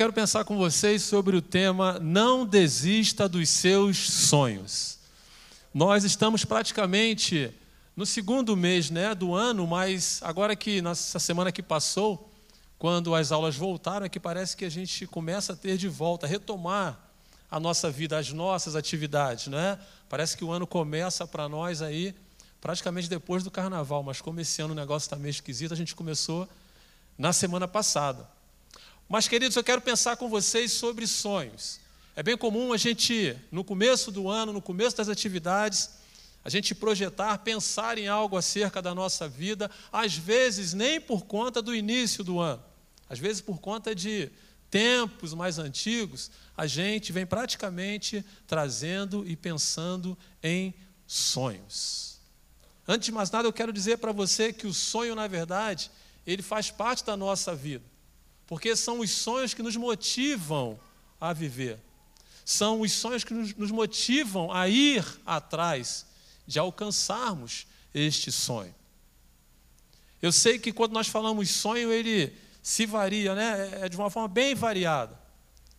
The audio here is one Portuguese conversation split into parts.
quero pensar com vocês sobre o tema Não desista dos seus sonhos. Nós estamos praticamente no segundo mês né, do ano, mas agora que nessa semana que passou, quando as aulas voltaram, é que parece que a gente começa a ter de volta, a retomar a nossa vida, as nossas atividades. Né? Parece que o ano começa para nós aí praticamente depois do carnaval, mas como esse ano o negócio está meio esquisito, a gente começou na semana passada. Mas, queridos, eu quero pensar com vocês sobre sonhos. É bem comum a gente, no começo do ano, no começo das atividades, a gente projetar, pensar em algo acerca da nossa vida, às vezes nem por conta do início do ano, às vezes por conta de tempos mais antigos, a gente vem praticamente trazendo e pensando em sonhos. Antes de mais nada, eu quero dizer para você que o sonho, na verdade, ele faz parte da nossa vida porque são os sonhos que nos motivam a viver. São os sonhos que nos motivam a ir atrás de alcançarmos este sonho. Eu sei que quando nós falamos sonho, ele se varia, né? É de uma forma bem variada.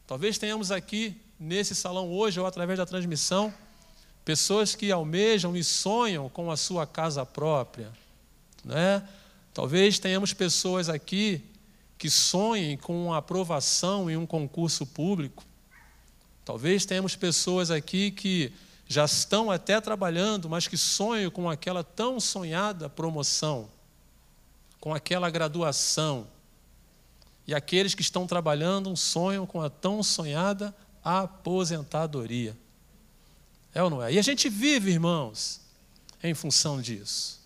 Talvez tenhamos aqui nesse salão hoje ou através da transmissão pessoas que almejam e sonham com a sua casa própria, né? Talvez tenhamos pessoas aqui que sonhem com a aprovação em um concurso público. Talvez tenhamos pessoas aqui que já estão até trabalhando, mas que sonham com aquela tão sonhada promoção, com aquela graduação. E aqueles que estão trabalhando sonham com a tão sonhada aposentadoria. É ou não é? E a gente vive, irmãos, em função disso.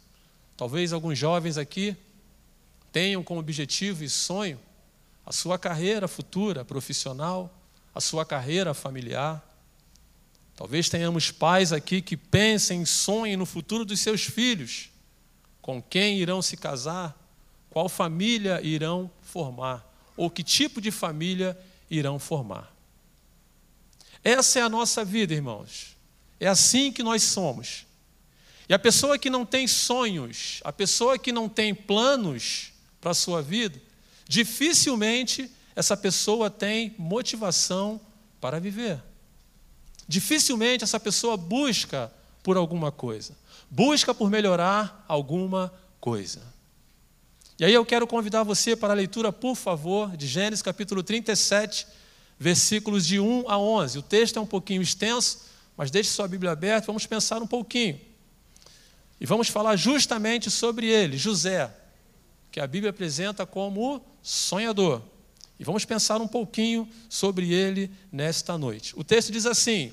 Talvez alguns jovens aqui tenham como objetivo e sonho a sua carreira futura profissional, a sua carreira familiar. Talvez tenhamos pais aqui que pensem e sonhem no futuro dos seus filhos, com quem irão se casar, qual família irão formar, ou que tipo de família irão formar. Essa é a nossa vida, irmãos. É assim que nós somos. E a pessoa que não tem sonhos, a pessoa que não tem planos, para a sua vida, dificilmente essa pessoa tem motivação para viver. Dificilmente essa pessoa busca por alguma coisa, busca por melhorar alguma coisa. E aí eu quero convidar você para a leitura, por favor, de Gênesis capítulo 37, versículos de 1 a 11. O texto é um pouquinho extenso, mas deixe sua Bíblia aberta, vamos pensar um pouquinho. E vamos falar justamente sobre ele, José, que a Bíblia apresenta como sonhador. E vamos pensar um pouquinho sobre ele nesta noite. O texto diz assim: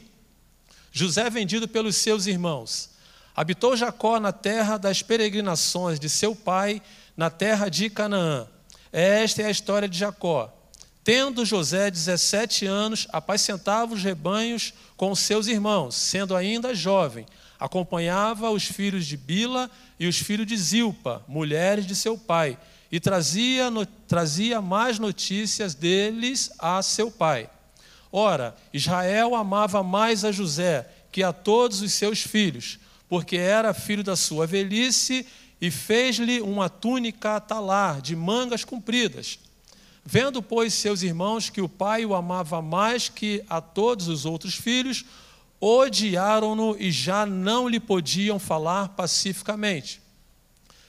José, vendido pelos seus irmãos, habitou Jacó na terra das peregrinações de seu pai, na terra de Canaã. Esta é a história de Jacó. Tendo José 17 anos, apacentava os rebanhos com seus irmãos, sendo ainda jovem acompanhava os filhos de Bila e os filhos de Zilpa, mulheres de seu pai, e trazia, no, trazia mais notícias deles a seu pai. Ora, Israel amava mais a José que a todos os seus filhos, porque era filho da sua velhice, e fez-lhe uma túnica talar de mangas compridas. Vendo, pois, seus irmãos que o pai o amava mais que a todos os outros filhos, odiaram-no e já não lhe podiam falar pacificamente.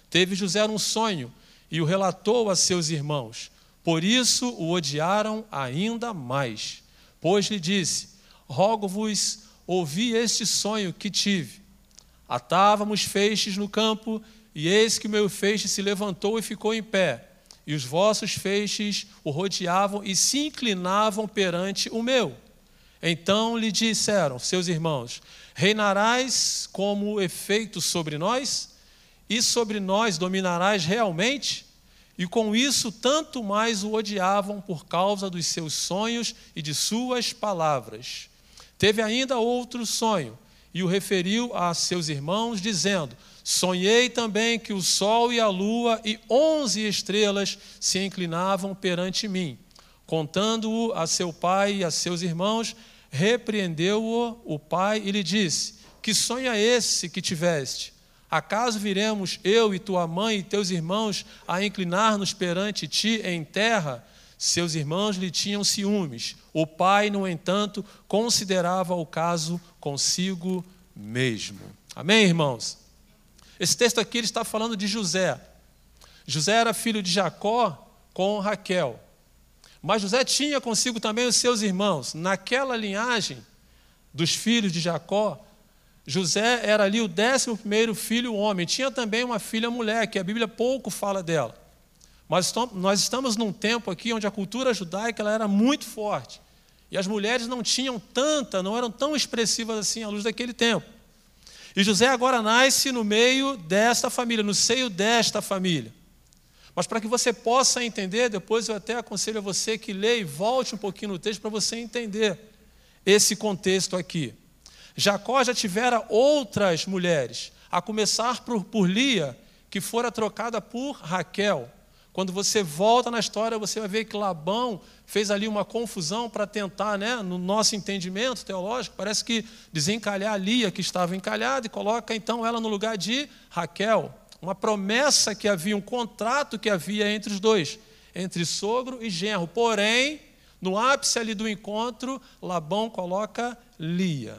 Teve José um sonho e o relatou a seus irmãos. Por isso o odiaram ainda mais. Pois lhe disse: Rogo-vos, ouvi este sonho que tive. Atávamos feixes no campo, e eis que o meu feixe se levantou e ficou em pé. E os vossos feixes o rodeavam e se inclinavam perante o meu. Então lhe disseram seus irmãos: Reinarás como efeito sobre nós? E sobre nós dominarás realmente? E com isso, tanto mais o odiavam por causa dos seus sonhos e de suas palavras. Teve ainda outro sonho, e o referiu a seus irmãos, dizendo: Sonhei também que o sol e a lua e onze estrelas se inclinavam perante mim. Contando-o a seu pai e a seus irmãos, repreendeu-o o pai e lhe disse: Que sonho é esse que tiveste? Acaso viremos eu e tua mãe e teus irmãos a inclinar-nos perante ti em terra? Seus irmãos lhe tinham ciúmes. O pai, no entanto, considerava o caso consigo mesmo. Amém, irmãos? Esse texto aqui ele está falando de José. José era filho de Jacó com Raquel. Mas José tinha consigo também os seus irmãos. Naquela linhagem dos filhos de Jacó, José era ali o décimo primeiro filho homem. Tinha também uma filha mulher, que a Bíblia pouco fala dela. Mas nós estamos num tempo aqui onde a cultura judaica ela era muito forte. E as mulheres não tinham tanta, não eram tão expressivas assim à luz daquele tempo. E José agora nasce no meio desta família, no seio desta família. Mas para que você possa entender, depois eu até aconselho a você que leia e volte um pouquinho no texto para você entender esse contexto aqui. Jacó já tivera outras mulheres, a começar por, por Lia, que fora trocada por Raquel. Quando você volta na história, você vai ver que Labão fez ali uma confusão para tentar, né, no nosso entendimento teológico, parece que desencalhar Lia, que estava encalhada, e coloca então ela no lugar de Raquel. Uma promessa que havia, um contrato que havia entre os dois, entre sogro e genro. Porém, no ápice ali do encontro, Labão coloca Lia.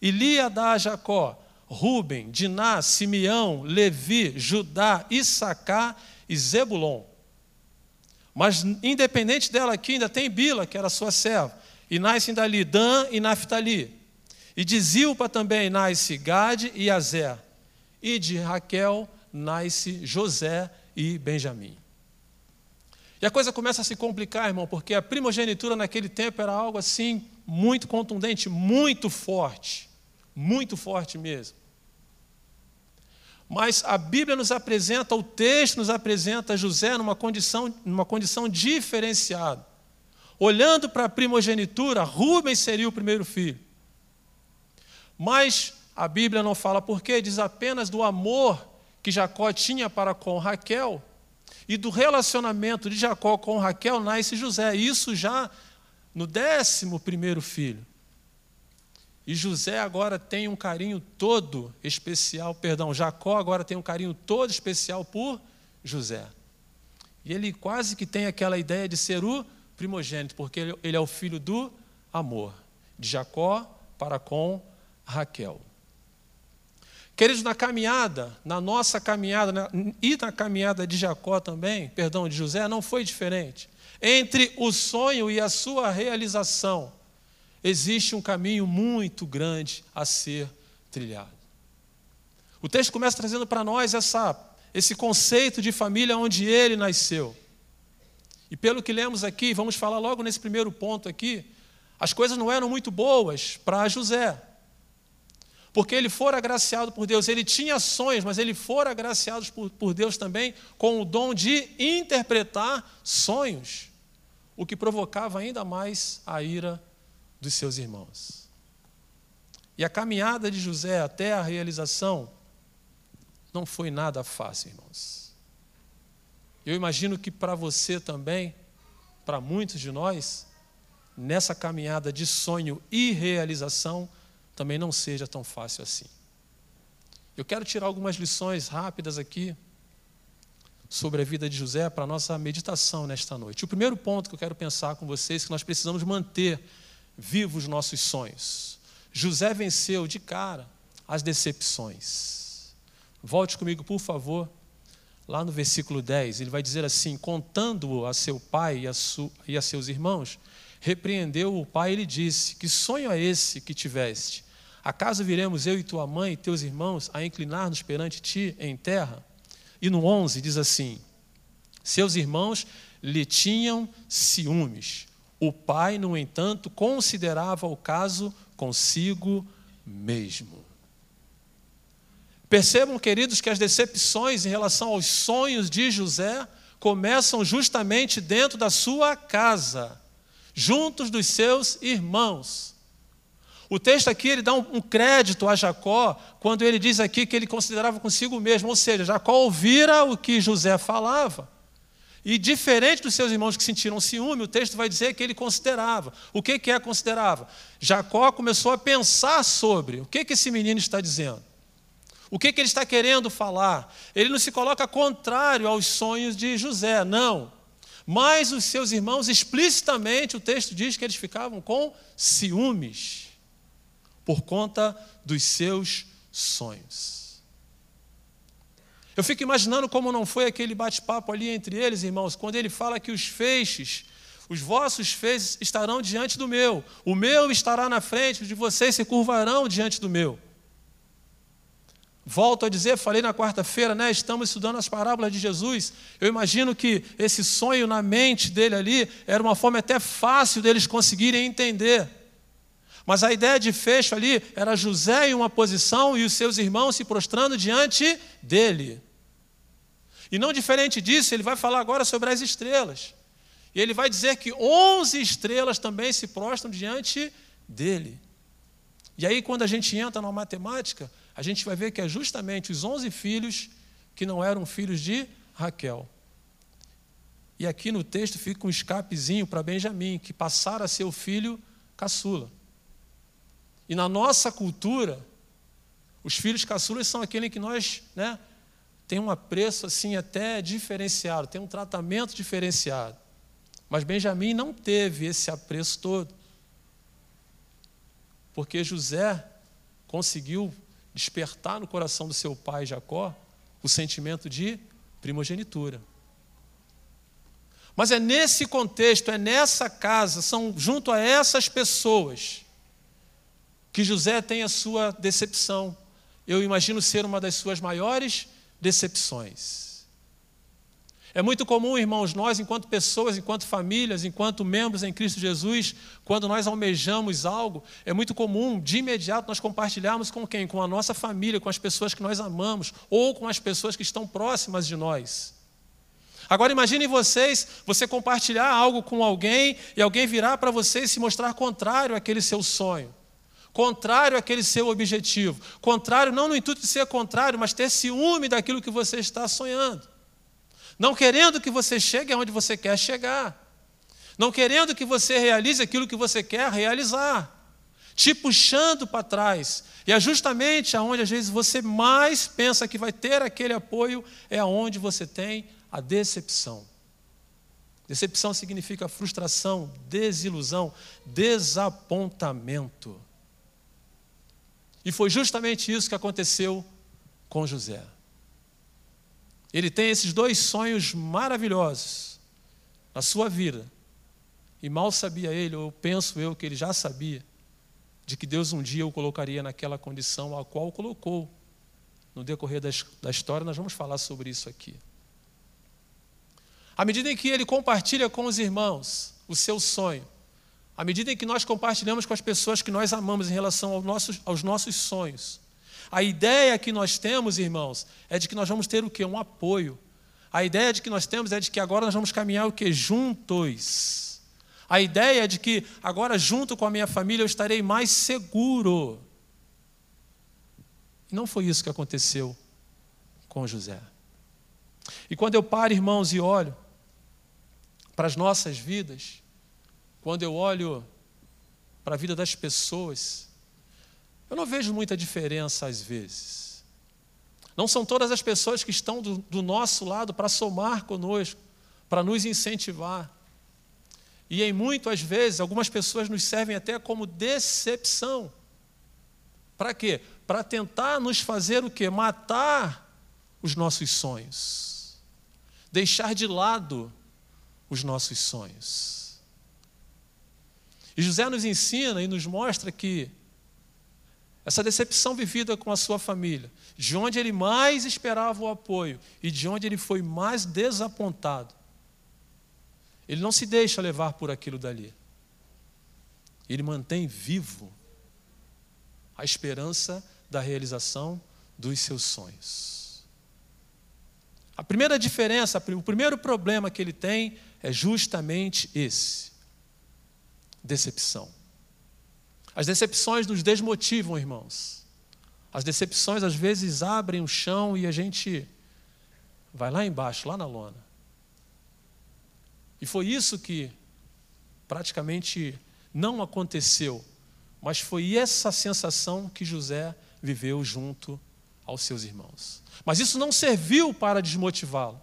E Lia dá a Jacó Ruben, Diná, Simeão, Levi, Judá, Issacar e Zebulon. Mas, independente dela aqui, ainda tem Bila, que era sua serva. E nascem dali Dan e Naphtali. E de Zilpa também nasce Gade e Azer. E de Raquel nasce José e Benjamim. E a coisa começa a se complicar, irmão, porque a primogenitura naquele tempo era algo assim muito contundente, muito forte. Muito forte mesmo. Mas a Bíblia nos apresenta, o texto nos apresenta José numa condição, numa condição diferenciada. Olhando para a primogenitura, Rubens seria o primeiro filho. Mas a Bíblia não fala por quê, diz apenas do amor que Jacó tinha para com Raquel e do relacionamento de Jacó com Raquel nasce José. Isso já no décimo primeiro filho. E José agora tem um carinho todo especial, perdão, Jacó agora tem um carinho todo especial por José. E ele quase que tem aquela ideia de ser o primogênito, porque ele é o filho do amor, de Jacó para com Raquel. Queridos, na caminhada, na nossa caminhada, na, e na caminhada de Jacó também, perdão, de José, não foi diferente. Entre o sonho e a sua realização, existe um caminho muito grande a ser trilhado. O texto começa trazendo para nós essa, esse conceito de família onde ele nasceu. E pelo que lemos aqui, vamos falar logo nesse primeiro ponto aqui, as coisas não eram muito boas para José. Porque ele fora agraciado por Deus, ele tinha sonhos, mas ele fora agraciado por, por Deus também com o dom de interpretar sonhos, o que provocava ainda mais a ira dos seus irmãos. E a caminhada de José até a realização não foi nada fácil, irmãos. Eu imagino que para você também, para muitos de nós, nessa caminhada de sonho e realização, também não seja tão fácil assim. Eu quero tirar algumas lições rápidas aqui sobre a vida de José para a nossa meditação nesta noite. O primeiro ponto que eu quero pensar com vocês é que nós precisamos manter viva os nossos sonhos. José venceu de cara as decepções. Volte comigo, por favor, lá no versículo 10. Ele vai dizer assim: contando-o a seu pai e a, e a seus irmãos, repreendeu o pai e lhe disse: Que sonho é esse que tiveste? Acaso viremos eu e tua mãe e teus irmãos a inclinar-nos perante ti em terra? E no 11 diz assim: Seus irmãos lhe tinham ciúmes o pai, no entanto, considerava o caso consigo mesmo. Percebam, queridos, que as decepções em relação aos sonhos de José começam justamente dentro da sua casa, juntos dos seus irmãos. O texto aqui ele dá um, crédito a Jacó quando ele diz aqui que ele considerava consigo mesmo, ou seja, Jacó ouvira o que José falava. E diferente dos seus irmãos que sentiram ciúme, o texto vai dizer que ele considerava. O que, que é considerava? Jacó começou a pensar sobre o que, que esse menino está dizendo. O que, que ele está querendo falar? Ele não se coloca contrário aos sonhos de José, não. Mas os seus irmãos, explicitamente, o texto diz que eles ficavam com ciúmes por conta dos seus sonhos. Eu fico imaginando como não foi aquele bate-papo ali entre eles, irmãos, quando ele fala que os feixes, os vossos feixes estarão diante do meu, o meu estará na frente, os de vocês se curvarão diante do meu. Volto a dizer, falei na quarta-feira, né? Estamos estudando as parábolas de Jesus. Eu imagino que esse sonho na mente dele ali era uma forma até fácil deles conseguirem entender. Mas a ideia de fecho ali era José em uma posição e os seus irmãos se prostrando diante dele. E não diferente disso, ele vai falar agora sobre as estrelas. E ele vai dizer que onze estrelas também se prostram diante dele. E aí, quando a gente entra na matemática, a gente vai ver que é justamente os onze filhos que não eram filhos de Raquel. E aqui no texto fica um escapezinho para Benjamim, que passara a ser o filho caçula. E na nossa cultura, os filhos caçulas são aqueles que nós, né, tem um apreço assim até diferenciado, tem um tratamento diferenciado. Mas Benjamim não teve esse apreço todo. Porque José conseguiu despertar no coração do seu pai Jacó o sentimento de primogenitura. Mas é nesse contexto, é nessa casa, são junto a essas pessoas que José tem a sua decepção. Eu imagino ser uma das suas maiores decepções. É muito comum, irmãos, nós, enquanto pessoas, enquanto famílias, enquanto membros em Cristo Jesus, quando nós almejamos algo, é muito comum, de imediato, nós compartilharmos com quem? Com a nossa família, com as pessoas que nós amamos, ou com as pessoas que estão próximas de nós. Agora imaginem vocês, você compartilhar algo com alguém e alguém virar para você e se mostrar contrário àquele seu sonho, contrário àquele seu objetivo, contrário não no intuito de ser contrário, mas ter ciúme daquilo que você está sonhando não querendo que você chegue aonde você quer chegar, não querendo que você realize aquilo que você quer realizar, te puxando para trás. E é justamente aonde às vezes você mais pensa que vai ter aquele apoio, é aonde você tem a decepção. Decepção significa frustração, desilusão, desapontamento. E foi justamente isso que aconteceu com José. Ele tem esses dois sonhos maravilhosos na sua vida. E mal sabia ele, ou penso eu que ele já sabia, de que Deus um dia o colocaria naquela condição a qual o colocou. No decorrer da história, nós vamos falar sobre isso aqui. À medida em que ele compartilha com os irmãos o seu sonho, à medida em que nós compartilhamos com as pessoas que nós amamos em relação aos nossos, aos nossos sonhos, a ideia que nós temos, irmãos, é de que nós vamos ter o quê? Um apoio. A ideia de que nós temos é de que agora nós vamos caminhar o quê? Juntos. A ideia é de que agora, junto com a minha família, eu estarei mais seguro. E não foi isso que aconteceu com José. E quando eu paro, irmãos, e olho para as nossas vidas, quando eu olho para a vida das pessoas, eu não vejo muita diferença às vezes. Não são todas as pessoas que estão do, do nosso lado para somar conosco, para nos incentivar. E em muitas vezes, algumas pessoas nos servem até como decepção. Para quê? Para tentar nos fazer o quê? Matar os nossos sonhos. Deixar de lado os nossos sonhos. E José nos ensina e nos mostra que essa decepção vivida com a sua família, de onde ele mais esperava o apoio e de onde ele foi mais desapontado. Ele não se deixa levar por aquilo dali. Ele mantém vivo a esperança da realização dos seus sonhos. A primeira diferença, o primeiro problema que ele tem é justamente esse: decepção. As decepções nos desmotivam, irmãos. As decepções às vezes abrem o chão e a gente vai lá embaixo, lá na lona. E foi isso que praticamente não aconteceu, mas foi essa sensação que José viveu junto aos seus irmãos. Mas isso não serviu para desmotivá-lo.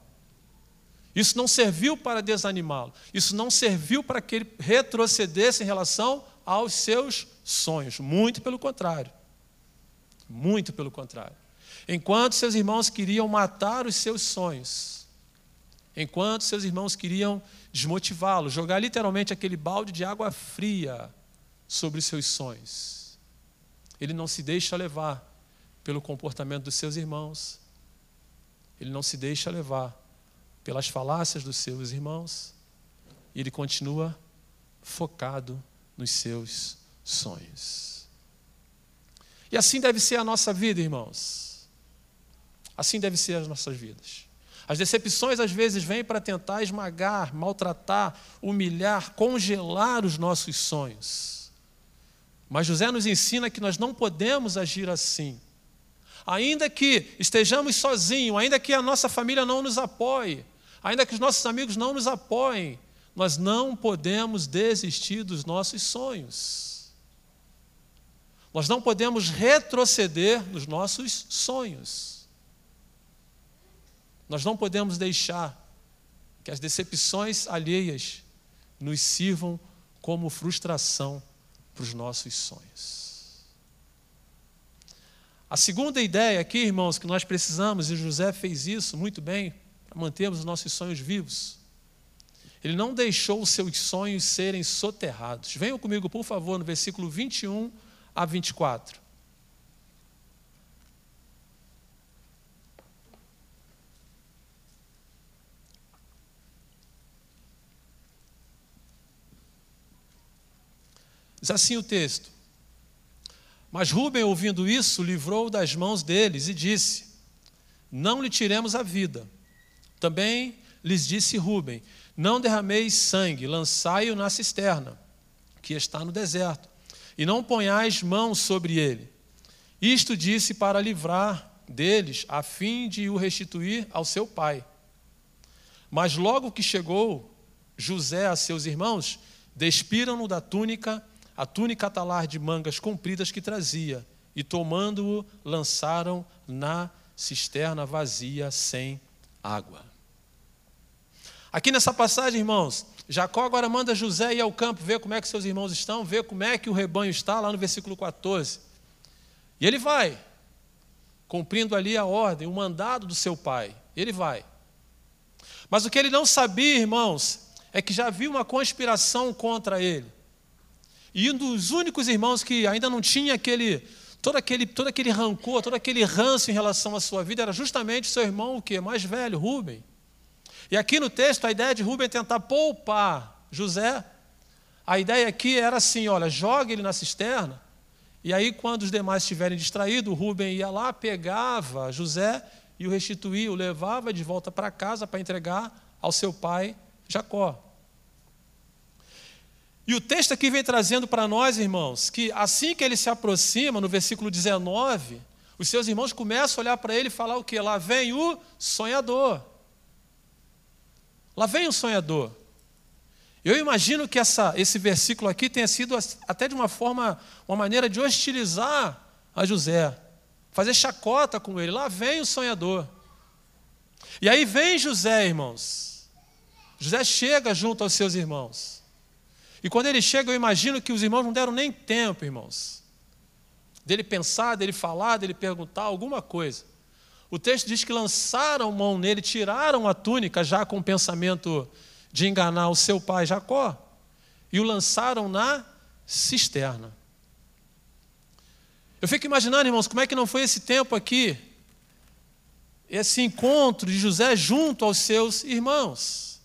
Isso não serviu para desanimá-lo. Isso não serviu para que ele retrocedesse em relação aos seus sonhos. Muito pelo contrário. Muito pelo contrário. Enquanto seus irmãos queriam matar os seus sonhos, enquanto seus irmãos queriam desmotivá-lo, jogar literalmente aquele balde de água fria sobre os seus sonhos, ele não se deixa levar pelo comportamento dos seus irmãos, ele não se deixa levar pelas falácias dos seus irmãos, e ele continua focado nos seus sonhos. E assim deve ser a nossa vida, irmãos. Assim deve ser as nossas vidas. As decepções às vezes vêm para tentar esmagar, maltratar, humilhar, congelar os nossos sonhos. Mas José nos ensina que nós não podemos agir assim. Ainda que estejamos sozinhos, ainda que a nossa família não nos apoie, ainda que os nossos amigos não nos apoiem, nós não podemos desistir dos nossos sonhos. Nós não podemos retroceder nos nossos sonhos. Nós não podemos deixar que as decepções alheias nos sirvam como frustração para os nossos sonhos. A segunda ideia aqui, irmãos, que nós precisamos, e José fez isso muito bem, para mantermos os nossos sonhos vivos. Ele não deixou os seus sonhos serem soterrados. Venham comigo, por favor, no versículo 21 a 24. Diz assim o texto: Mas Rubem, ouvindo isso, livrou das mãos deles e disse: Não lhe tiremos a vida. Também lhes disse Rubem: Não derrameis sangue, lançai-o na cisterna, que está no deserto, e não ponhais mãos sobre ele. Isto disse para livrar deles, a fim de o restituir ao seu pai. Mas logo que chegou José a seus irmãos, despiram-no da túnica, a túnica talar de mangas compridas que trazia, e tomando-o, lançaram na cisterna vazia sem água. Aqui nessa passagem, irmãos, Jacó agora manda José ir ao campo ver como é que seus irmãos estão, ver como é que o rebanho está, lá no versículo 14. E ele vai, cumprindo ali a ordem, o mandado do seu pai. Ele vai. Mas o que ele não sabia, irmãos, é que já havia uma conspiração contra ele. E um dos únicos irmãos que ainda não tinha aquele todo aquele, todo aquele rancor, todo aquele ranço em relação à sua vida era justamente seu irmão, o que mais velho, Rubem. E aqui no texto, a ideia de Rubem é tentar poupar José. A ideia aqui era assim: olha, joga ele na cisterna, e aí, quando os demais estiverem distraídos, Rubem ia lá, pegava José e o restituía, o levava de volta para casa para entregar ao seu pai Jacó. E o texto aqui vem trazendo para nós, irmãos, que assim que ele se aproxima, no versículo 19, os seus irmãos começam a olhar para ele e falar o que? Lá vem o sonhador. Lá vem o sonhador. Eu imagino que essa, esse versículo aqui tenha sido até de uma forma, uma maneira de hostilizar a José, fazer chacota com ele. Lá vem o sonhador. E aí vem José, irmãos. José chega junto aos seus irmãos. E quando ele chega, eu imagino que os irmãos não deram nem tempo, irmãos, dele pensar, dele falar, dele perguntar alguma coisa. O texto diz que lançaram mão nele, tiraram a túnica, já com o pensamento de enganar o seu pai Jacó, e o lançaram na cisterna. Eu fico imaginando, irmãos, como é que não foi esse tempo aqui, esse encontro de José junto aos seus irmãos.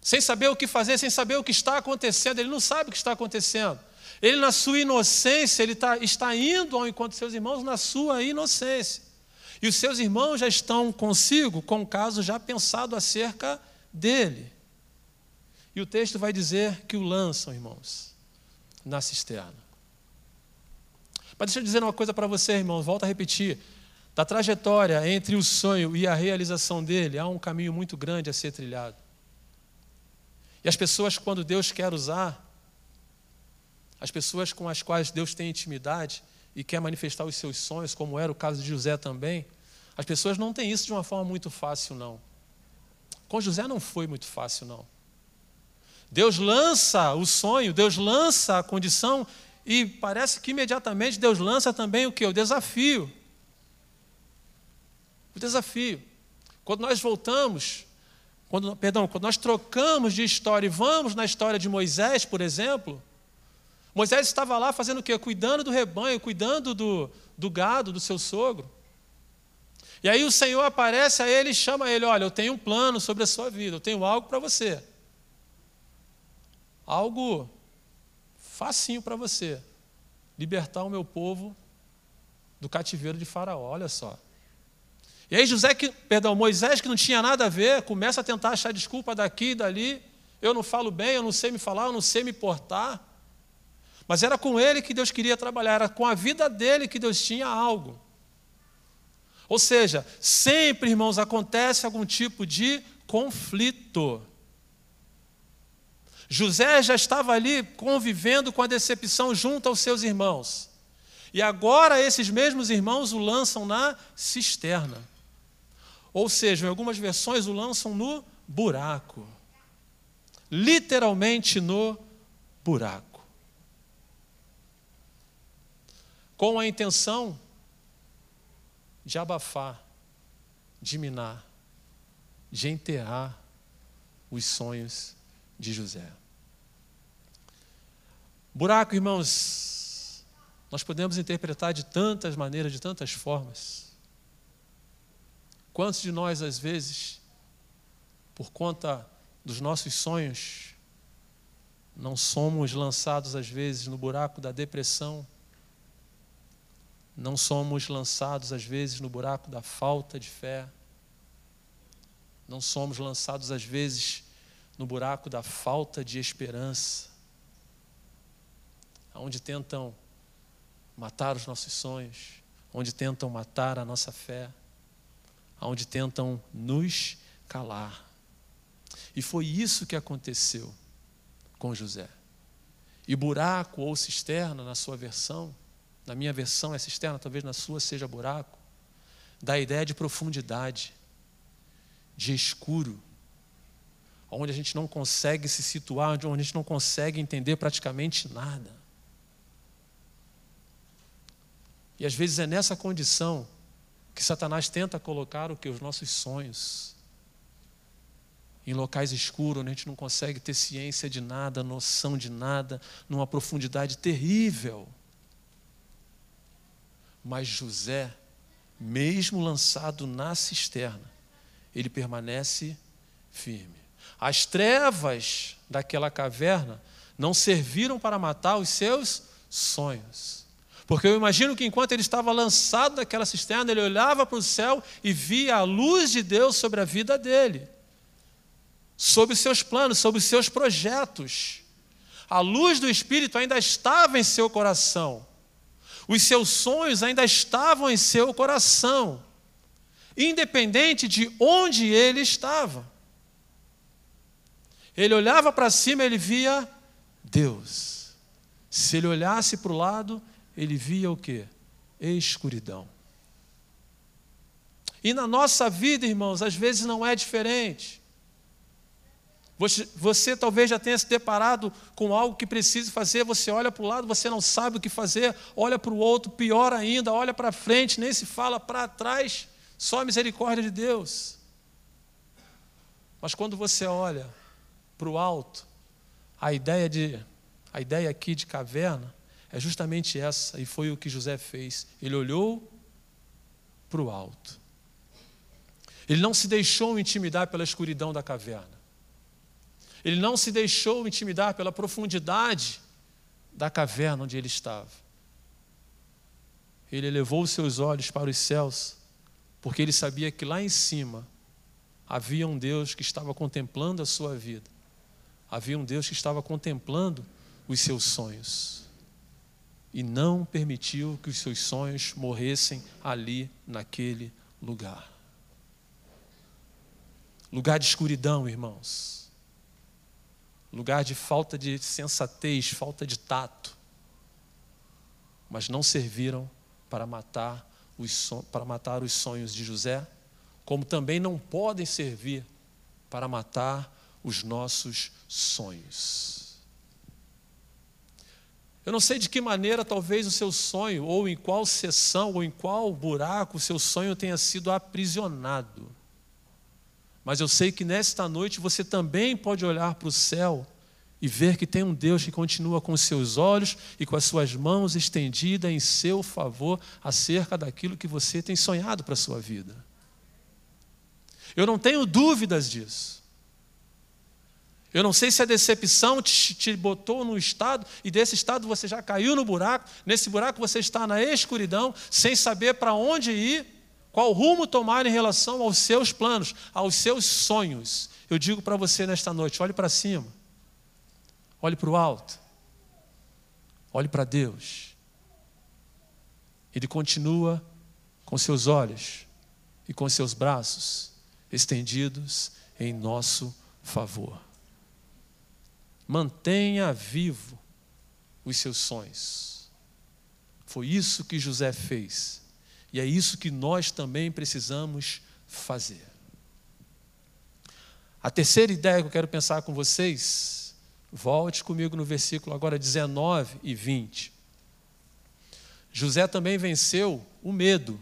Sem saber o que fazer, sem saber o que está acontecendo, ele não sabe o que está acontecendo. Ele, na sua inocência, ele tá, está indo ao encontro de seus irmãos na sua inocência. E os seus irmãos já estão consigo com o caso já pensado acerca dele. E o texto vai dizer que o lançam, irmãos, na cisterna. Mas deixa eu dizer uma coisa para você, irmãos, volta a repetir. Da trajetória entre o sonho e a realização dele, há um caminho muito grande a ser trilhado. E as pessoas, quando Deus quer usar, as pessoas com as quais Deus tem intimidade e quer manifestar os seus sonhos, como era o caso de José também, As pessoas não têm isso de uma forma muito fácil, não. Com José não foi muito fácil, não. Deus lança o sonho, Deus lança a condição e parece que imediatamente Deus lança também o que? O desafio. O desafio. Quando nós voltamos, quando, perdão, quando nós trocamos de história e vamos na história de Moisés, por exemplo, Moisés estava lá fazendo o quê? Cuidando do rebanho, cuidando do, do gado do seu sogro. E aí o Senhor aparece a ele e chama ele: Olha, eu tenho um plano sobre a sua vida, eu tenho algo para você. Algo facinho para você. Libertar o meu povo do cativeiro de Faraó. Olha só. E aí José, que, perdão, Moisés, que não tinha nada a ver, começa a tentar achar desculpa daqui e dali. Eu não falo bem, eu não sei me falar, eu não sei me portar. Mas era com ele que Deus queria trabalhar, era com a vida dele que Deus tinha algo. Ou seja, sempre, irmãos, acontece algum tipo de conflito. José já estava ali convivendo com a decepção junto aos seus irmãos. E agora esses mesmos irmãos o lançam na cisterna. Ou seja, em algumas versões o lançam no buraco. Literalmente no buraco. Com a intenção de abafar, de minar, de enterrar os sonhos de José. Buraco, irmãos, nós podemos interpretar de tantas maneiras, de tantas formas. Quantos de nós, às vezes, por conta dos nossos sonhos, não somos lançados, às vezes, no buraco da depressão, não somos lançados, às vezes, no buraco da falta de fé, não somos lançados, às vezes, no buraco da falta de esperança, onde tentam matar os nossos sonhos, onde tentam matar a nossa fé, onde tentam nos calar. E foi isso que aconteceu com José. E buraco ou cisterna, na sua versão, na minha versão é cisterna, talvez na sua seja buraco, dá a ideia de profundidade, de escuro, onde a gente não consegue se situar, onde a gente não consegue entender praticamente nada. E às vezes é nessa condição que Satanás tenta colocar o que? Os nossos sonhos. Em locais escuros, onde a gente não consegue ter ciência de nada, noção de nada, numa profundidade terrível. Mas José, mesmo lançado na cisterna, ele permanece firme. As trevas daquela caverna não serviram para matar os seus sonhos. Porque eu imagino que enquanto ele estava lançado naquela cisterna, ele olhava para o céu e via a luz de Deus sobre a vida dele, sobre os seus planos, sobre os seus projetos. A luz do Espírito ainda estava em seu coração, os seus sonhos ainda estavam em seu coração, independente de onde ele estava. Ele olhava para cima, ele via Deus. Se ele olhasse para o lado, ele via o que? Escuridão. E na nossa vida, irmãos, às vezes não é diferente. Você, você, talvez já tenha se deparado com algo que precise fazer, você olha para o lado, você não sabe o que fazer, olha para o outro, pior ainda, olha para frente, nem se fala para trás, só a misericórdia de Deus. Mas quando você olha para o alto, a ideia de a ideia aqui de caverna é justamente essa, e foi o que José fez. Ele olhou para o alto. Ele não se deixou intimidar pela escuridão da caverna. Ele não se deixou intimidar pela profundidade da caverna onde ele estava. Ele elevou os seus olhos para os céus, porque ele sabia que lá em cima havia um Deus que estava contemplando a sua vida havia um Deus que estava contemplando os seus sonhos e não permitiu que os seus sonhos morressem ali, naquele lugar. Lugar de escuridão, irmãos. Lugar de falta de sensatez, falta de tato. Mas não serviram para matar os, para matar os sonhos de José, como também não podem servir para matar os nossos sonhos. Eu não sei de que maneira talvez o seu sonho, ou em qual sessão, ou em qual buraco o seu sonho tenha sido aprisionado. Mas eu sei que nesta noite você também pode olhar para o céu e ver que tem um Deus que continua com seus olhos e com as suas mãos estendidas em seu favor acerca daquilo que você tem sonhado para a sua vida. Eu não tenho dúvidas disso. Eu não sei se a decepção te, te, botou num estado e desse estado você já caiu no buraco, nesse buraco você está na escuridão, sem saber para onde ir, qual rumo tomar em relação aos seus planos, aos seus sonhos. Eu digo para você nesta noite: olhe para cima, olhe para o alto, olhe para Deus. Ele continua com seus olhos e com seus braços estendidos em nosso favor. Mantenha vivo os seus sonhos. Foi isso que José fez. E é isso que nós também precisamos fazer. A terceira ideia que eu quero pensar com vocês, volte comigo no versículo agora 19 e 20. José também venceu o medo.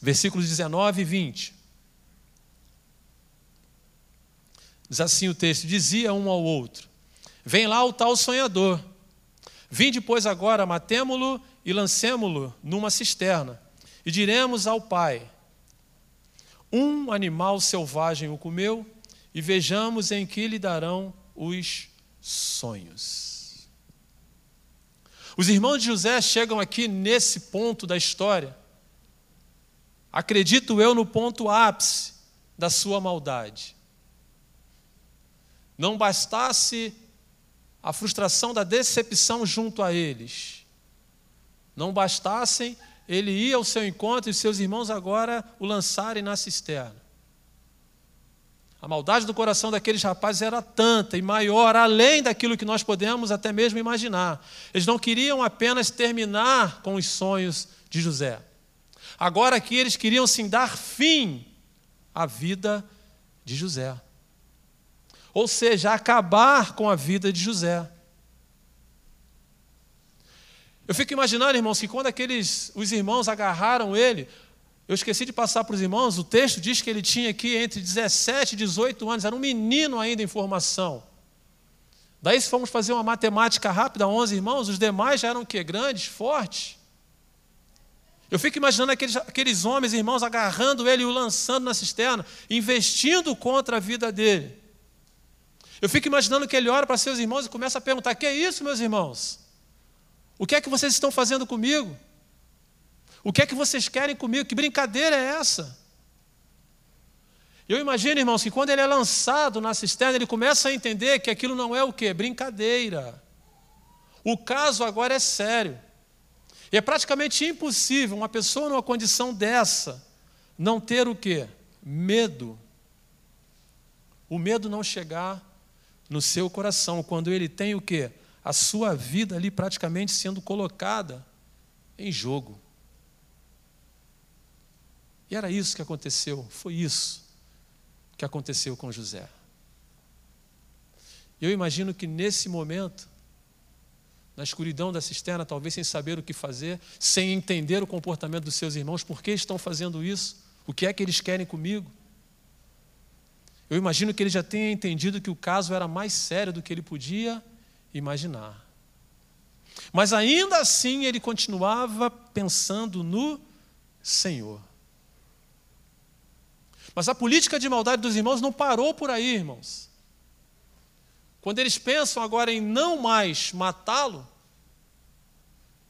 Versículos 19 e 20. Diz assim o texto: dizia um ao outro: Vem lá o tal sonhador. Vim depois agora, matemo-lo e lancemo-lo numa cisterna. E diremos ao pai: Um animal selvagem o comeu, e vejamos em que lhe darão os sonhos. Os irmãos de José chegam aqui nesse ponto da história, acredito eu, no ponto ápice da sua maldade. Não bastasse a frustração da decepção junto a eles, não bastassem ele ir ao seu encontro e seus irmãos agora o lançarem na cisterna. A maldade do coração daqueles rapazes era tanta e maior, além daquilo que nós podemos até mesmo imaginar. Eles não queriam apenas terminar com os sonhos de José. Agora aqui eles queriam sim dar fim à vida de José ou seja, acabar com a vida de José. Eu fico imaginando, irmãos, que quando aqueles os irmãos agarraram ele, eu esqueci de passar para os irmãos, o texto diz que ele tinha aqui entre 17 e 18 anos, era um menino ainda em formação. Daí, se formos fazer uma matemática rápida, 11 irmãos, os demais já eram que grandes, fortes. Eu fico imaginando aqueles, aqueles homens, irmãos, agarrando ele e o lançando na cisterna, investindo contra a vida dele. Eu fico imaginando que ele ora para seus irmãos e começa a perguntar: que é isso, meus irmãos? O que é que vocês estão fazendo comigo? O que é que vocês querem comigo? Que brincadeira é essa? Eu imagino, irmãos, que quando ele é lançado na cisterna, ele começa a entender que aquilo não é o quê? Brincadeira. O caso agora é sério. E é praticamente impossível uma pessoa numa condição dessa não ter o quê? Medo. O medo não chegar no seu coração, quando ele tem o quê? A sua vida ali praticamente sendo colocada em jogo. E era isso que aconteceu, foi isso que aconteceu com José. Eu imagino que nesse momento, na escuridão da cisterna, talvez sem saber o que fazer, sem entender o comportamento dos seus irmãos, por que estão fazendo isso? O que é que eles querem comigo? Eu imagino que ele já tenha entendido que o caso era mais sério do que ele podia imaginar. Mas ainda assim ele continuava pensando no Senhor. Mas a política de maldade dos irmãos não parou por aí, irmãos. Quando eles pensam agora em não mais matá-lo,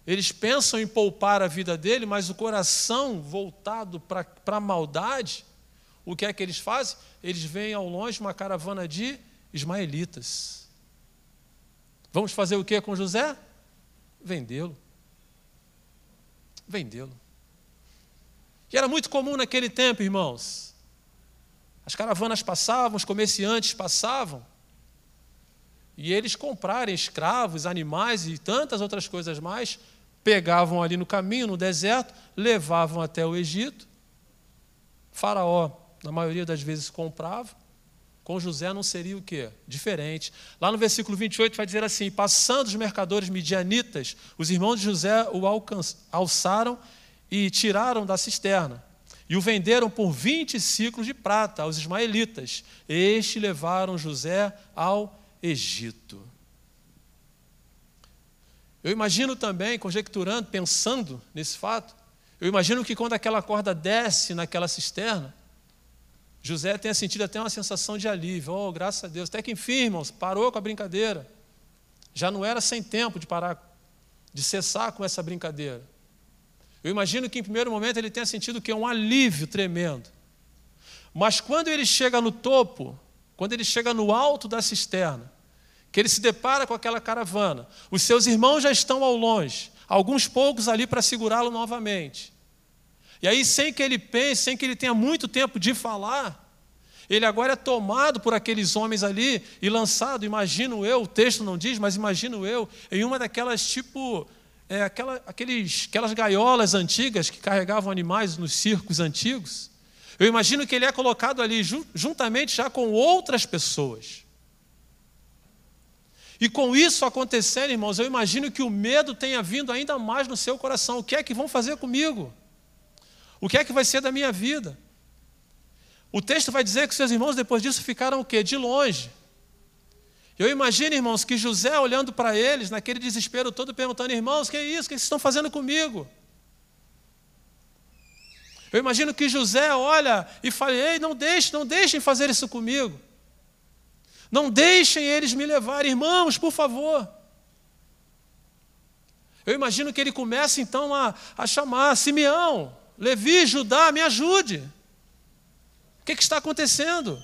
eles pensam em poupar a vida dele, mas o coração voltado para a maldade, o que é que eles fazem? Eles veem ao longe uma caravana de ismaelitas. Vamos fazer o que com José? Vendê-lo. Vendê-lo. E era muito comum naquele tempo, irmãos. As caravanas passavam, os comerciantes passavam, e eles comprarem escravos, animais e tantas outras coisas mais, pegavam ali no caminho, no deserto, levavam até o Egito. Faraó, na maioria das vezes, comprava. Com José não seria o quê? Diferente. Lá no versículo 28 vai dizer assim: Passando os mercadores midianitas, os irmãos de José o alçaram e tiraram da cisterna. E o venderam por 20 ciclos de prata aos ismaelitas. Este levaram José ao Egito. Eu imagino também, conjecturando, pensando nesse fato, eu imagino que quando aquela corda desce naquela cisterna, José tenha sentido até uma sensação de alívio. Oh, graças a Deus. Até que enfim, irmãos, parou com a brincadeira. Já não era sem tempo de parar, de cessar com essa brincadeira. Eu imagino que em primeiro momento ele tenha sentido que é um alívio tremendo. Mas quando ele chega no topo, quando ele chega no alto da cisterna, que ele se depara com aquela caravana, os seus irmãos já estão ao longe, alguns poucos ali para segurá-lo novamente. E aí, sem que ele pense, sem que ele tenha muito tempo de falar, ele agora é tomado por aqueles homens ali e lançado, imagino eu, o texto não diz, mas imagino eu, em uma daquelas tipo, é, aquela, aqueles, aquelas gaiolas antigas que carregavam animais nos circos antigos. Eu imagino que ele é colocado ali juntamente já com outras pessoas. E com isso acontecendo, irmãos, eu imagino que o medo tenha vindo ainda mais no seu coração. O que é que vão fazer comigo? O que é que vai ser da minha vida? O texto vai dizer que seus irmãos depois disso ficaram o quê? De longe. Eu imagino, irmãos, que José olhando para eles, naquele desespero todo, perguntando: irmãos, que é isso? O que vocês estão fazendo comigo? Eu imagino que José olha e fala: ei, não deixem, não deixem fazer isso comigo. Não deixem eles me levar, irmãos, por favor. Eu imagino que ele começa então a, a chamar Simeão, Levi, Judá, me ajude. O que, que está acontecendo?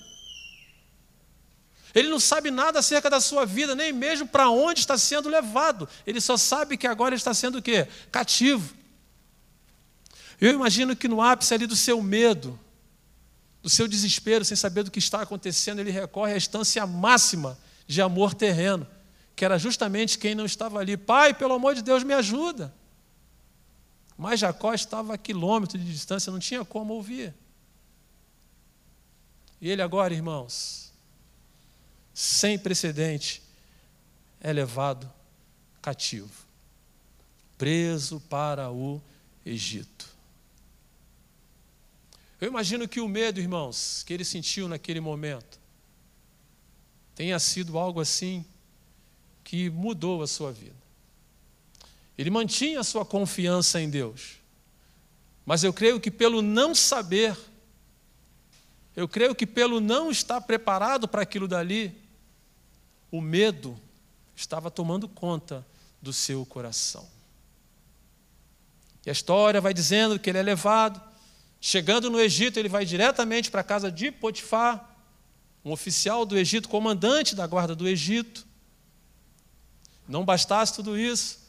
Ele não sabe nada acerca da sua vida, nem mesmo para onde está sendo levado. Ele só sabe que agora está sendo o quê? Cativo. Eu imagino que no ápice ali do seu medo, do seu desespero, sem saber do que está acontecendo, ele recorre à instância máxima de amor terreno, que era justamente quem não estava ali. Pai, pelo amor de Deus, me ajuda. Mas Jacó estava a quilômetros de distância, não tinha como ouvir. E ele agora, irmãos, sem precedente, é levado cativo, preso para o Egito. Eu imagino que o medo, irmãos, que ele sentiu naquele momento, tenha sido algo assim que mudou a sua vida. Ele mantinha a sua confiança em Deus. Mas eu creio que pelo não saber, eu creio que pelo não estar preparado para aquilo dali, o medo estava tomando conta do seu coração. E a história vai dizendo que ele é levado, chegando no Egito, ele vai diretamente para a casa de Potifar, um oficial do Egito, comandante da guarda do Egito. Não bastasse tudo isso,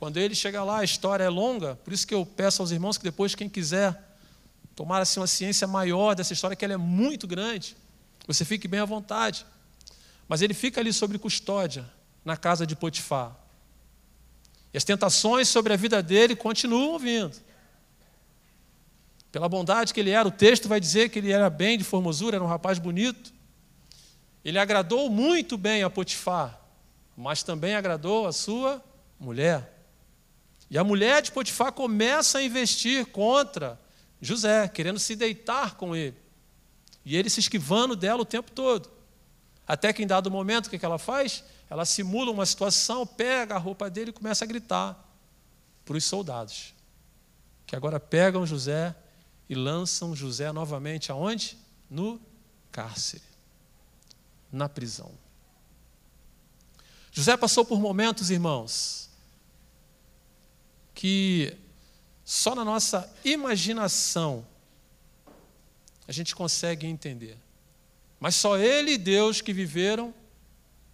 quando ele chega lá, a história é longa, por isso que eu peço aos irmãos que depois, quem quiser tomar assim, uma ciência maior dessa história, que ela é muito grande, você fique bem à vontade. Mas ele fica ali sobre custódia, na casa de Potifar. E as tentações sobre a vida dele continuam vindo. Pela bondade que ele era, o texto vai dizer que ele era bem de formosura, era um rapaz bonito. Ele agradou muito bem a Potifar, mas também agradou a sua mulher. E a mulher de Potifar começa a investir contra José, querendo se deitar com ele. E ele se esquivando dela o tempo todo. Até que em dado momento, o que ela faz? Ela simula uma situação, pega a roupa dele e começa a gritar para os soldados. Que agora pegam José e lançam José novamente aonde? No cárcere, na prisão. José passou por momentos, irmãos, que só na nossa imaginação a gente consegue entender. Mas só Ele e Deus que viveram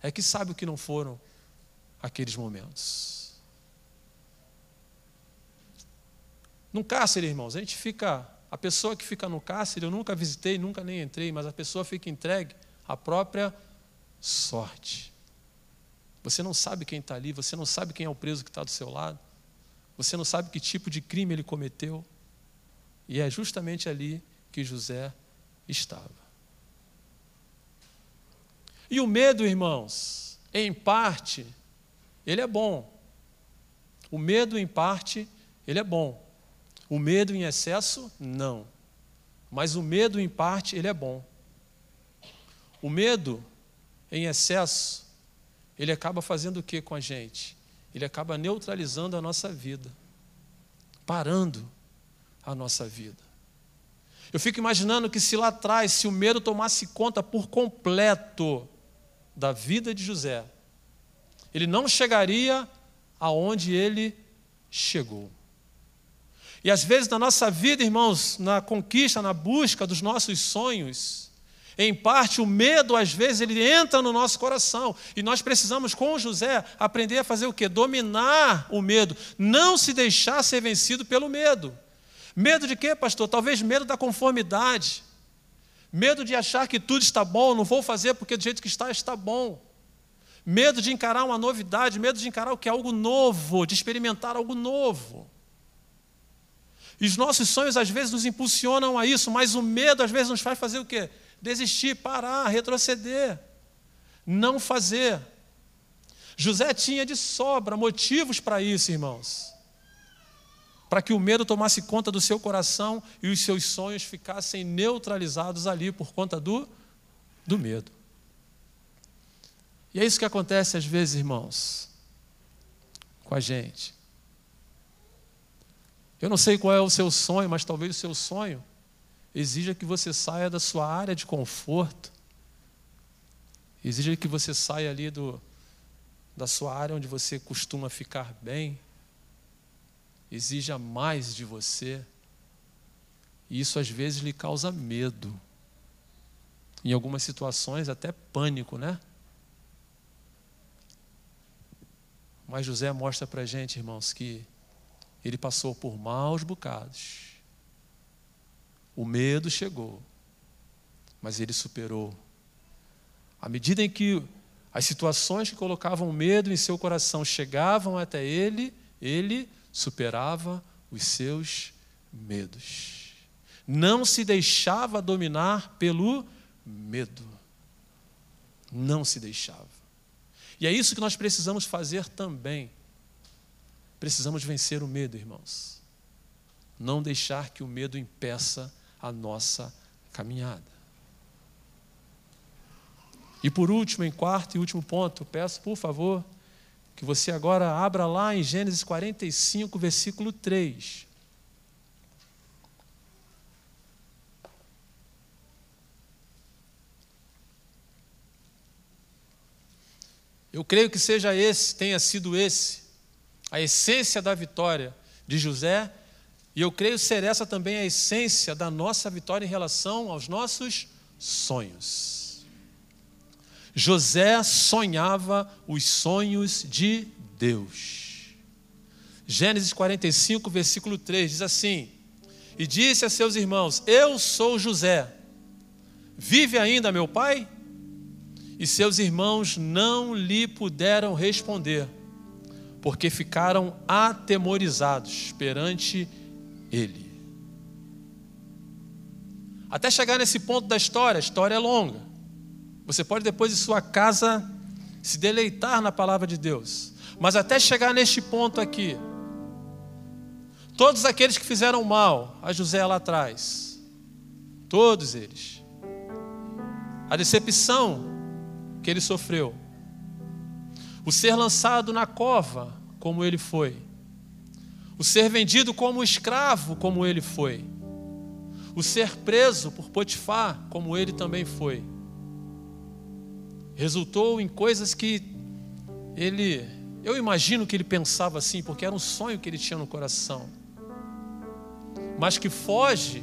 é que sabe o que não foram aqueles momentos. Num cárcere, irmãos, a gente fica. A pessoa que fica no cárcere, eu nunca visitei, nunca nem entrei, mas a pessoa fica entregue à própria sorte. Você não sabe quem está ali, você não sabe quem é o preso que está do seu lado, você não sabe que tipo de crime ele cometeu. E é justamente ali que José estava. E o medo, irmãos, em parte, ele é bom. O medo, em parte, ele é bom. O medo em excesso, não. Mas o medo, em parte, ele é bom. O medo em excesso, ele acaba fazendo o que com a gente? Ele acaba neutralizando a nossa vida, parando a nossa vida. Eu fico imaginando que se lá atrás, se o medo tomasse conta por completo da vida de José, ele não chegaria aonde ele chegou. E às vezes na nossa vida, irmãos, na conquista, na busca dos nossos sonhos, em parte o medo às vezes ele entra no nosso coração e nós precisamos com José aprender a fazer o que? Dominar o medo, não se deixar ser vencido pelo medo. Medo de quê, pastor? Talvez medo da conformidade. Medo de achar que tudo está bom, não vou fazer porque do jeito que está está bom. Medo de encarar uma novidade, medo de encarar o que é algo novo, de experimentar algo novo. E os nossos sonhos às vezes nos impulsionam a isso, mas o medo às vezes nos faz fazer o quê? Desistir, parar, retroceder, não fazer. José tinha de sobra motivos para isso, irmãos. Para que o medo tomasse conta do seu coração e os seus sonhos ficassem neutralizados ali por conta do, do medo. E é isso que acontece às vezes, irmãos, com a gente. Eu não sei qual é o seu sonho, mas talvez o seu sonho exija que você saia da sua área de conforto, exija que você saia ali do, da sua área onde você costuma ficar bem, exija mais de você, e isso às vezes lhe causa medo, em algumas situações até pânico, né? Mas José mostra para gente, irmãos, que ele passou por maus bocados. O medo chegou, mas ele superou. À medida em que as situações que colocavam medo em seu coração chegavam até ele, ele superava os seus medos. Não se deixava dominar pelo medo. Não se deixava. E é isso que nós precisamos fazer também. Precisamos vencer o medo, irmãos. Não deixar que o medo impeça a nossa caminhada. E por último, em quarto e último ponto, peço, por favor, que você agora abra lá em Gênesis 45, versículo 3. Eu creio que seja esse, tenha sido esse, a essência da vitória de José, e eu creio ser essa também a essência da nossa vitória em relação aos nossos sonhos. José sonhava os sonhos de Deus. Gênesis 45, versículo 3 diz assim: E disse a seus irmãos: Eu sou José. Vive ainda meu pai? E seus irmãos não lhe puderam responder, porque ficaram atemorizados perante ele. Até chegar nesse ponto da história, a história é longa. Você pode depois de sua casa se deleitar na palavra de Deus. Mas até chegar neste ponto aqui, todos aqueles que fizeram mal a José lá atrás, todos eles, a decepção que ele sofreu, o ser lançado na cova, como ele foi, o ser vendido como escravo, como ele foi, o ser preso por Potifar, como ele também foi, resultou em coisas que ele, eu imagino que ele pensava assim, porque era um sonho que ele tinha no coração, mas que foge,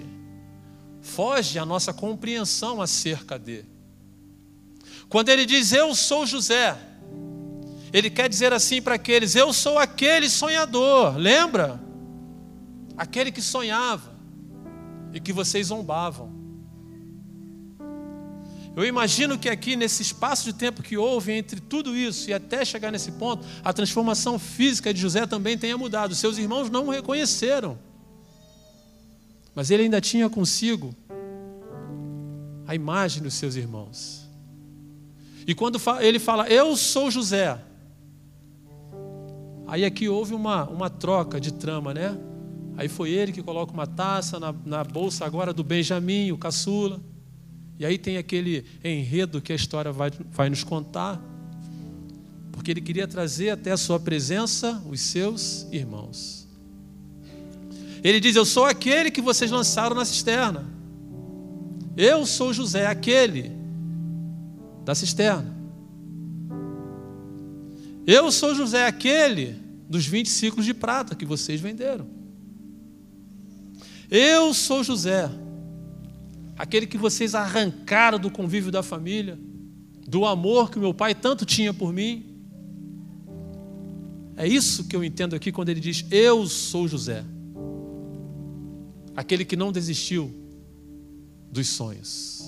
foge a nossa compreensão acerca dele. Quando ele diz eu sou José, ele quer dizer assim para aqueles: eu sou aquele sonhador, lembra? Aquele que sonhava e que vocês zombavam. Eu imagino que aqui, nesse espaço de tempo que houve entre tudo isso e até chegar nesse ponto, a transformação física de José também tenha mudado. Seus irmãos não o reconheceram. Mas ele ainda tinha consigo a imagem dos seus irmãos. E quando ele fala, Eu sou José. Aí aqui houve uma, uma troca de trama, né? Aí foi ele que coloca uma taça na, na bolsa agora do Benjamim, o caçula. E aí tem aquele enredo que a história vai, vai nos contar. Porque ele queria trazer até a sua presença os seus irmãos. Ele diz: Eu sou aquele que vocês lançaram na cisterna. Eu sou José, aquele da cisterna. Eu sou José, aquele dos 20 ciclos de prata que vocês venderam. Eu sou José, aquele que vocês arrancaram do convívio da família, do amor que meu pai tanto tinha por mim. É isso que eu entendo aqui quando ele diz: Eu sou José, aquele que não desistiu dos sonhos.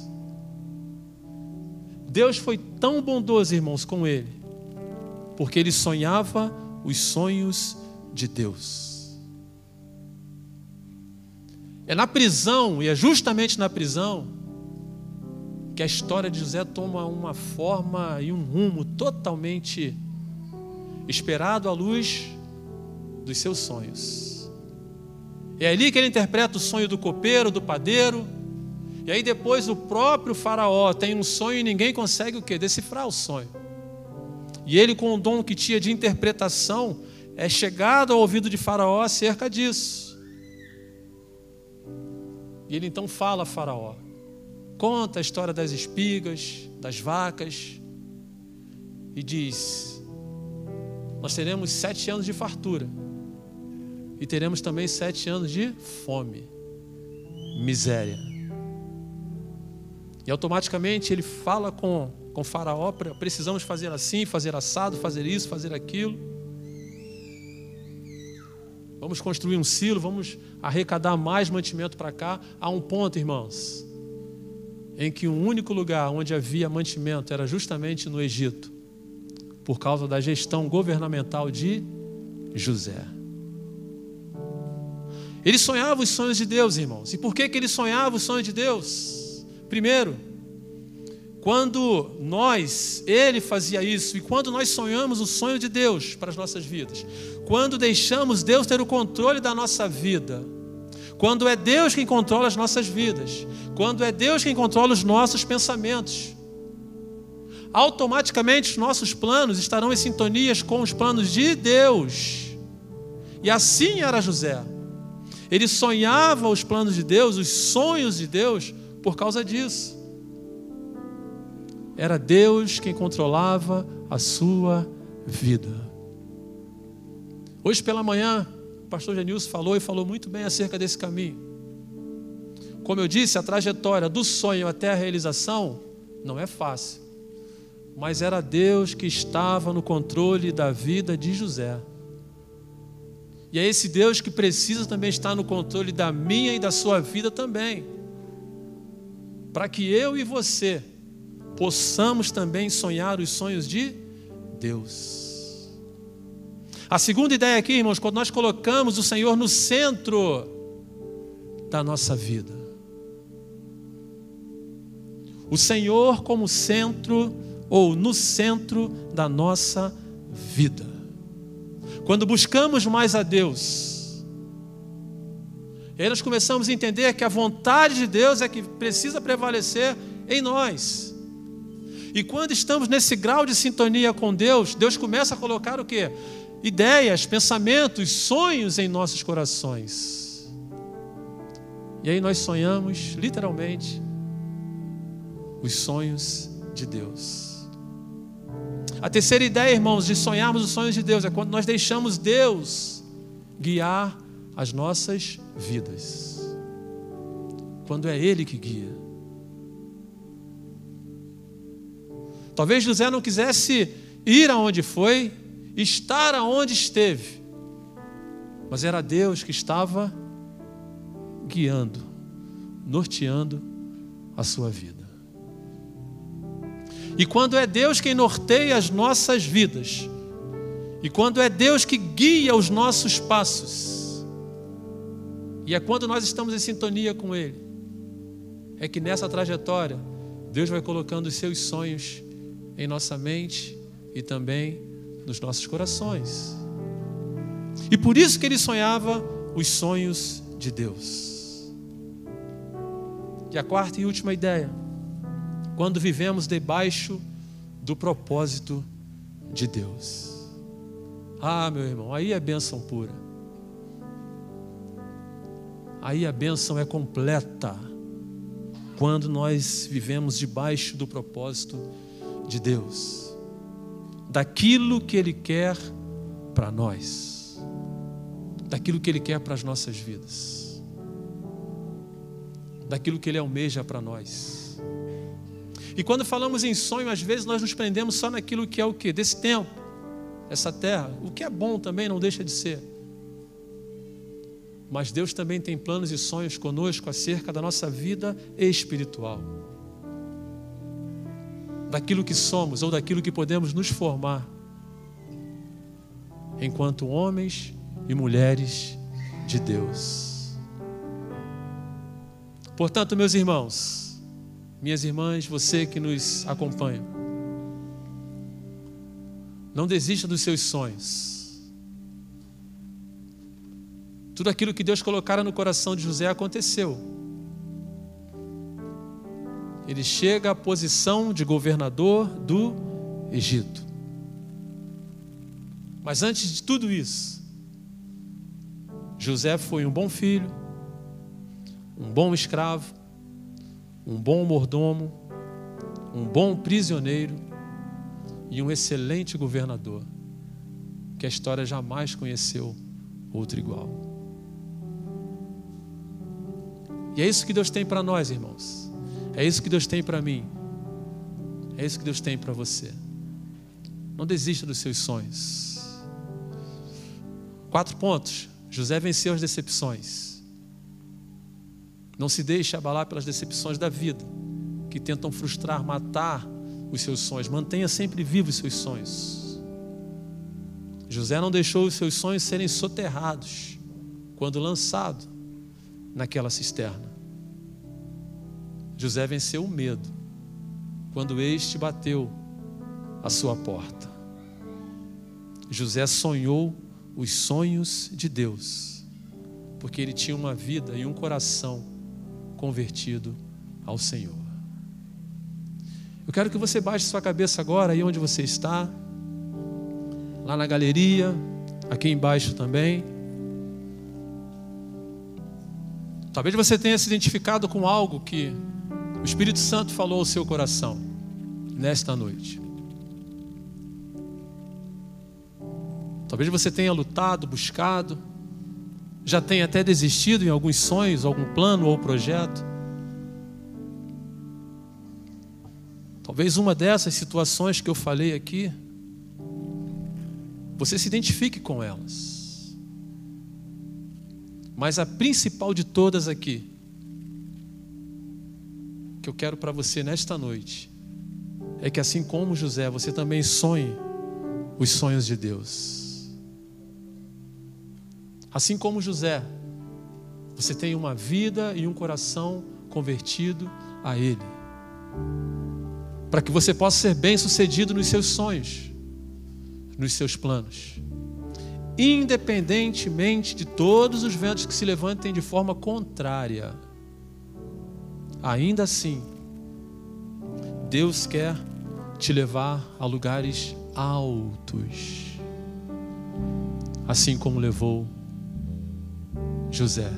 Deus foi tão bondoso, irmãos, com ele, porque ele sonhava os sonhos de Deus. É na prisão, e é justamente na prisão, que a história de José toma uma forma e um rumo totalmente esperado à luz dos seus sonhos. É ali que ele interpreta o sonho do copeiro, do padeiro, e aí depois o próprio faraó tem um sonho e ninguém consegue o que? Decifrar o sonho. E ele, com o dom que tinha de interpretação, é chegado ao ouvido de faraó acerca disso. E ele então fala a Faraó, conta a história das espigas, das vacas, e diz: Nós teremos sete anos de fartura, e teremos também sete anos de fome, miséria. E automaticamente ele fala com, com Faraó: precisamos fazer assim, fazer assado, fazer isso, fazer aquilo. Vamos construir um silo, vamos arrecadar mais mantimento para cá. Há um ponto, irmãos, em que o um único lugar onde havia mantimento era justamente no Egito, por causa da gestão governamental de José. Ele sonhava os sonhos de Deus, irmãos. E por que, que ele sonhava os sonhos de Deus? Primeiro, quando nós, ele fazia isso, e quando nós sonhamos o sonho de Deus para as nossas vidas, quando deixamos Deus ter o controle da nossa vida, quando é Deus quem controla as nossas vidas, quando é Deus quem controla os nossos pensamentos, automaticamente os nossos planos estarão em sintonias com os planos de Deus. E assim era José. Ele sonhava os planos de Deus, os sonhos de Deus, por causa disso. Era Deus quem controlava a sua vida. Hoje pela manhã, o pastor Genilson falou e falou muito bem acerca desse caminho. Como eu disse, a trajetória do sonho até a realização não é fácil. Mas era Deus que estava no controle da vida de José. E é esse Deus que precisa também estar no controle da minha e da sua vida também. Para que eu e você possamos também sonhar os sonhos de Deus. A segunda ideia aqui, irmãos, quando nós colocamos o Senhor no centro da nossa vida. O Senhor como centro ou no centro da nossa vida. Quando buscamos mais a Deus, aí nós começamos a entender que a vontade de Deus é que precisa prevalecer em nós. E quando estamos nesse grau de sintonia com Deus, Deus começa a colocar o que? Ideias, pensamentos, sonhos em nossos corações. E aí nós sonhamos, literalmente, os sonhos de Deus. A terceira ideia, irmãos, de sonharmos os sonhos de Deus é quando nós deixamos Deus guiar as nossas vidas. Quando é Ele que guia. Talvez José não quisesse ir aonde foi, estar aonde esteve, mas era Deus que estava guiando, norteando a sua vida. E quando é Deus quem norteia as nossas vidas, e quando é Deus que guia os nossos passos, e é quando nós estamos em sintonia com Ele, é que nessa trajetória, Deus vai colocando os seus sonhos em nossa mente e também nos nossos corações. E por isso que ele sonhava os sonhos de Deus. E a quarta e última ideia, quando vivemos debaixo do propósito de Deus. Ah, meu irmão, aí é bênção pura. Aí a bênção é completa quando nós vivemos debaixo do propósito de Deus, daquilo que Ele quer para nós, daquilo que Ele quer para as nossas vidas, daquilo que Ele almeja para nós. E quando falamos em sonho, às vezes nós nos prendemos só naquilo que é o que? Desse tempo, essa terra. O que é bom também não deixa de ser. Mas Deus também tem planos e sonhos conosco acerca da nossa vida espiritual. Daquilo que somos ou daquilo que podemos nos formar enquanto homens e mulheres de Deus. Portanto, meus irmãos, minhas irmãs, você que nos acompanha, não desista dos seus sonhos. Tudo aquilo que Deus colocara no coração de José aconteceu. Ele chega à posição de governador do Egito. Mas antes de tudo isso, José foi um bom filho, um bom escravo, um bom mordomo, um bom prisioneiro e um excelente governador, que a história jamais conheceu outro igual. E é isso que Deus tem para nós, irmãos. É isso que Deus tem para mim. É isso que Deus tem para você. Não desista dos seus sonhos. Quatro pontos. José venceu as decepções. Não se deixe abalar pelas decepções da vida, que tentam frustrar, matar os seus sonhos. Mantenha sempre vivos os seus sonhos. José não deixou os seus sonhos serem soterrados quando lançado naquela cisterna. José venceu o medo quando este bateu a sua porta. José sonhou os sonhos de Deus, porque ele tinha uma vida e um coração convertido ao Senhor. Eu quero que você baixe sua cabeça agora, aí onde você está, lá na galeria, aqui embaixo também. Talvez você tenha se identificado com algo que o Espírito Santo falou ao seu coração nesta noite. Talvez você tenha lutado, buscado, já tenha até desistido em alguns sonhos, algum plano ou projeto. Talvez uma dessas situações que eu falei aqui, você se identifique com elas. Mas a principal de todas aqui, que eu quero para você nesta noite, é que assim como José, você também sonhe os sonhos de Deus. Assim como José, você tem uma vida e um coração convertido a Ele, para que você possa ser bem sucedido nos seus sonhos, nos seus planos independentemente de todos os ventos que se levantem de forma contrária. Ainda assim, Deus quer te levar a lugares altos, assim como levou José.